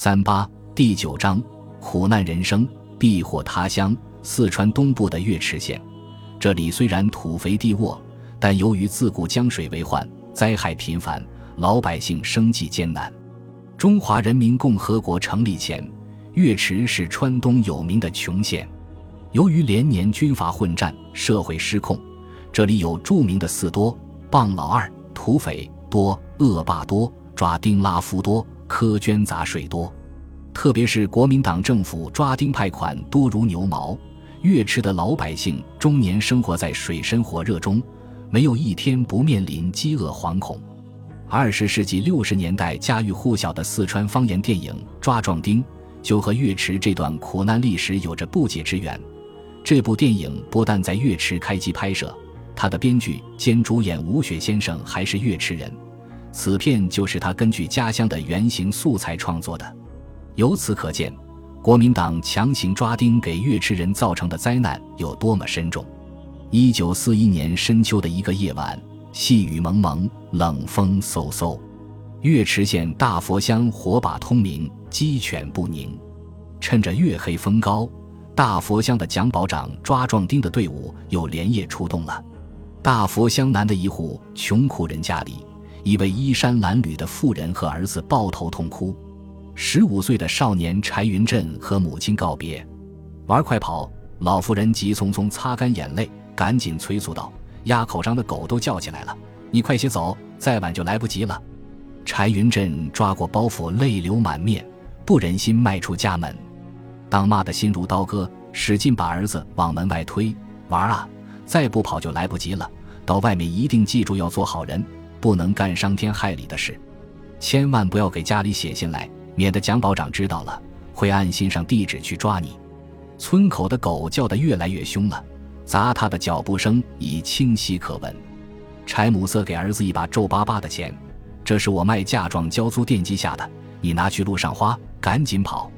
三八第九章苦难人生，避祸他乡。四川东部的岳池县，这里虽然土肥地沃，但由于自古江水为患，灾害频繁，老百姓生计艰难。中华人民共和国成立前，岳池是川东有名的穷县。由于连年军阀混战，社会失控，这里有著名的四多：棒老二、土匪多、恶霸多、抓丁拉夫多、苛捐杂税多。特别是国民党政府抓丁派款多如牛毛，岳池的老百姓终年生活在水深火热中，没有一天不面临饥饿惶恐。二十世纪六十年代家喻户晓的四川方言电影《抓壮丁》，就和岳池这段苦难历史有着不解之缘。这部电影不但在岳池开机拍摄，他的编剧兼主演吴雪先生还是岳池人，此片就是他根据家乡的原型素材创作的。由此可见，国民党强行抓丁给岳池人造成的灾难有多么深重。一九四一年深秋的一个夜晚，细雨蒙蒙，冷风嗖嗖，岳池县大佛乡火把通明，鸡犬不宁。趁着月黑风高，大佛乡的蒋保长抓壮丁的队伍又连夜出动了。大佛乡南的一户穷苦人家里，一位衣衫褴褛的妇人和儿子抱头痛哭。十五岁的少年柴云振和母亲告别，玩快跑。老妇人急匆匆擦干眼泪，赶紧催促道：“鸭口上的狗都叫起来了，你快些走，再晚就来不及了。”柴云振抓过包袱，泪流满面，不忍心迈出家门。当妈的心如刀割，使劲把儿子往门外推：“玩啊，再不跑就来不及了。到外面一定记住要做好人，不能干伤天害理的事，千万不要给家里写信来。”免得蒋保长知道了，会按信上地址去抓你。村口的狗叫得越来越凶了，砸踏的脚步声已清晰可闻。柴母色给儿子一把皱巴巴的钱，这是我卖嫁妆交租奠基下的，你拿去路上花，赶紧跑。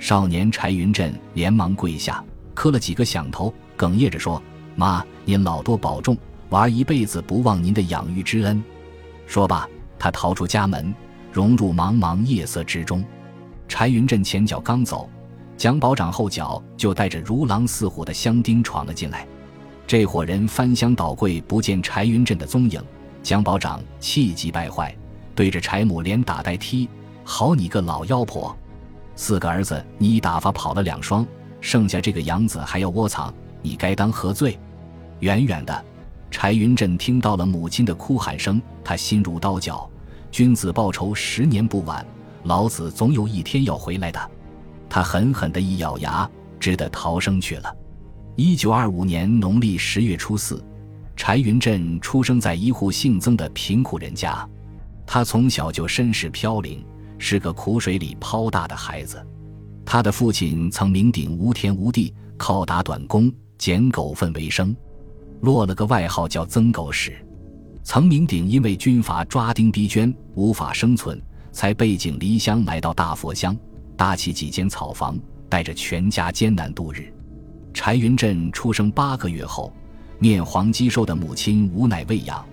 少年柴云振连忙跪下，磕了几个响头，哽咽着说：“妈，您老多保重，娃儿一辈子不忘您的养育之恩。”说罢，他逃出家门。融入茫茫夜色之中，柴云振前脚刚走，蒋保长后脚就带着如狼似虎的乡丁闯了进来。这伙人翻箱倒柜，不见柴云振的踪影。蒋保长气急败坏，对着柴母连打带踢：“好你个老妖婆！四个儿子你打发跑了两双，剩下这个养子还要窝藏，你该当何罪？”远远的，柴云振听到了母亲的哭喊声，他心如刀绞。君子报仇，十年不晚。老子总有一天要回来的。他狠狠的一咬牙，只得逃生去了。一九二五年农历十月初四，柴云振出生在一户姓曾的贫苦人家。他从小就身世飘零，是个苦水里泡大的孩子。他的父亲曾名鼎无田无地，靠打短工、捡狗粪为生，落了个外号叫曾狗屎。曾明鼎因为军阀抓丁逼捐，无法生存，才背井离乡来到大佛乡，搭起几间草房，带着全家艰难度日。柴云振出生八个月后，面黄肌瘦的母亲无奶喂养，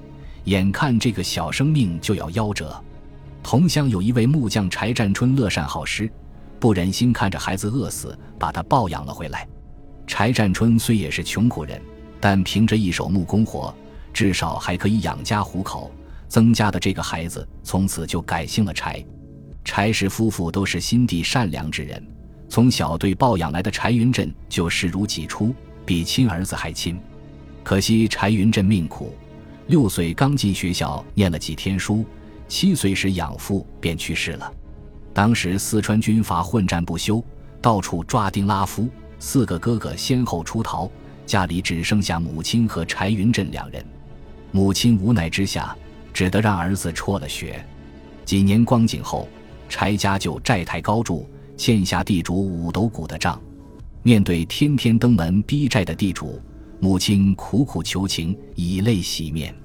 眼看这个小生命就要夭折，同乡有一位木匠柴占春乐善好施，不忍心看着孩子饿死，把他抱养了回来。柴占春虽也是穷苦人，但凭着一手木工活。至少还可以养家糊口。曾家的这个孩子从此就改姓了柴。柴氏夫妇都是心地善良之人，从小对抱养来的柴云振就视如己出，比亲儿子还亲。可惜柴云振命苦，六岁刚进学校念了几天书，七岁时养父便去世了。当时四川军阀混战不休，到处抓丁拉夫，四个哥哥先后出逃，家里只剩下母亲和柴云振两人。母亲无奈之下，只得让儿子辍了学。几年光景后，柴家就债台高筑，欠下地主五斗谷的账。面对天天登门逼债的地主，母亲苦苦求情，以泪洗面。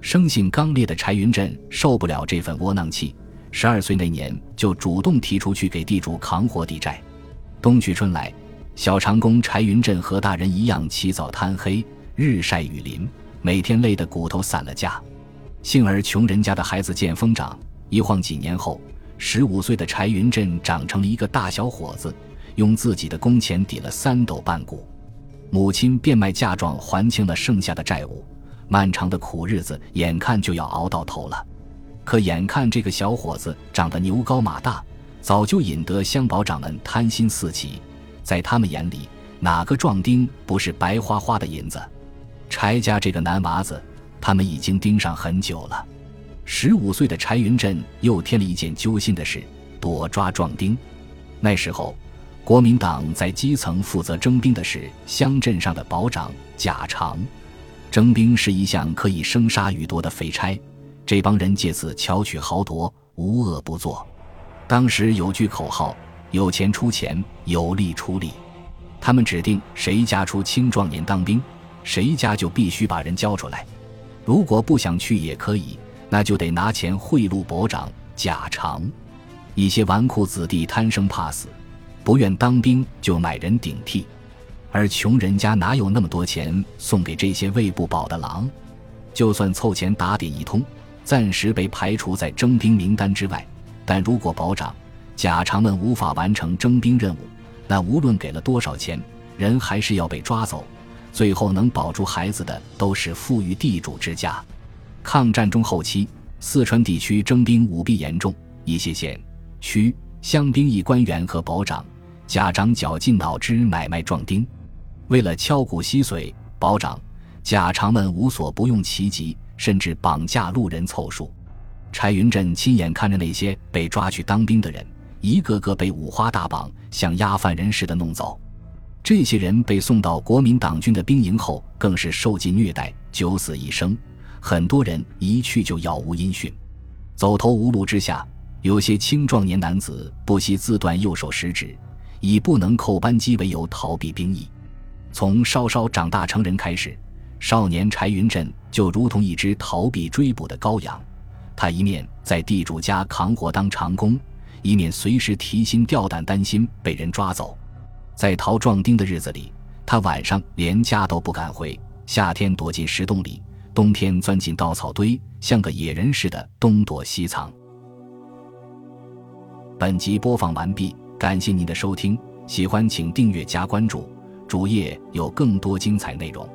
生性刚烈的柴云振受不了这份窝囊气，十二岁那年就主动提出去给地主扛活抵债。冬去春来，小长工柴云振和大人一样起早贪黑，日晒雨淋。每天累得骨头散了架，幸而穷人家的孩子见风长，一晃几年后，十五岁的柴云振长成了一个大小伙子，用自己的工钱抵了三斗半谷，母亲变卖嫁妆还清了剩下的债务，漫长的苦日子眼看就要熬到头了。可眼看这个小伙子长得牛高马大，早就引得乡保长们贪心四起，在他们眼里，哪个壮丁不是白花花的银子？柴家这个男娃子，他们已经盯上很久了。十五岁的柴云振又添了一件揪心的事：躲抓壮丁。那时候，国民党在基层负责征兵的是乡镇上的保长贾长。征兵是一项可以生杀予夺的废差，这帮人借此巧取豪夺，无恶不作。当时有句口号：“有钱出钱，有力出力。”他们指定谁家出青壮年当兵，谁家就必须把人交出来。如果不想去也可以。那就得拿钱贿赂保长贾长，一些纨绔子弟贪生怕死，不愿当兵就买人顶替，而穷人家哪有那么多钱送给这些喂不饱的狼？就算凑钱打点一通，暂时被排除在征兵名单之外，但如果保长贾长们无法完成征兵任务，那无论给了多少钱，人还是要被抓走。最后能保住孩子的，都是富裕地主之家。抗战中后期，四川地区征兵舞弊严重，一些县区乡兵役官员和保长、家长绞尽脑汁买卖壮丁，为了敲骨吸髓，保长、家长们无所不用其极，甚至绑架路人凑数。柴云振亲眼看着那些被抓去当兵的人，一个个被五花大绑，像押犯人似的弄走。这些人被送到国民党军的兵营后，更是受尽虐待，九死一生。很多人一去就杳无音讯，走投无路之下，有些青壮年男子不惜自断右手食指，以不能扣扳机为由逃避兵役。从稍稍长大成人开始，少年柴云振就如同一只逃避追捕的羔羊。他一面在地主家扛活当长工，以免随时提心吊胆，担心被人抓走。在逃壮丁的日子里，他晚上连家都不敢回，夏天躲进石洞里。冬天钻进稻草堆，像个野人似的东躲西藏。本集播放完毕，感谢您的收听，喜欢请订阅加关注，主页有更多精彩内容。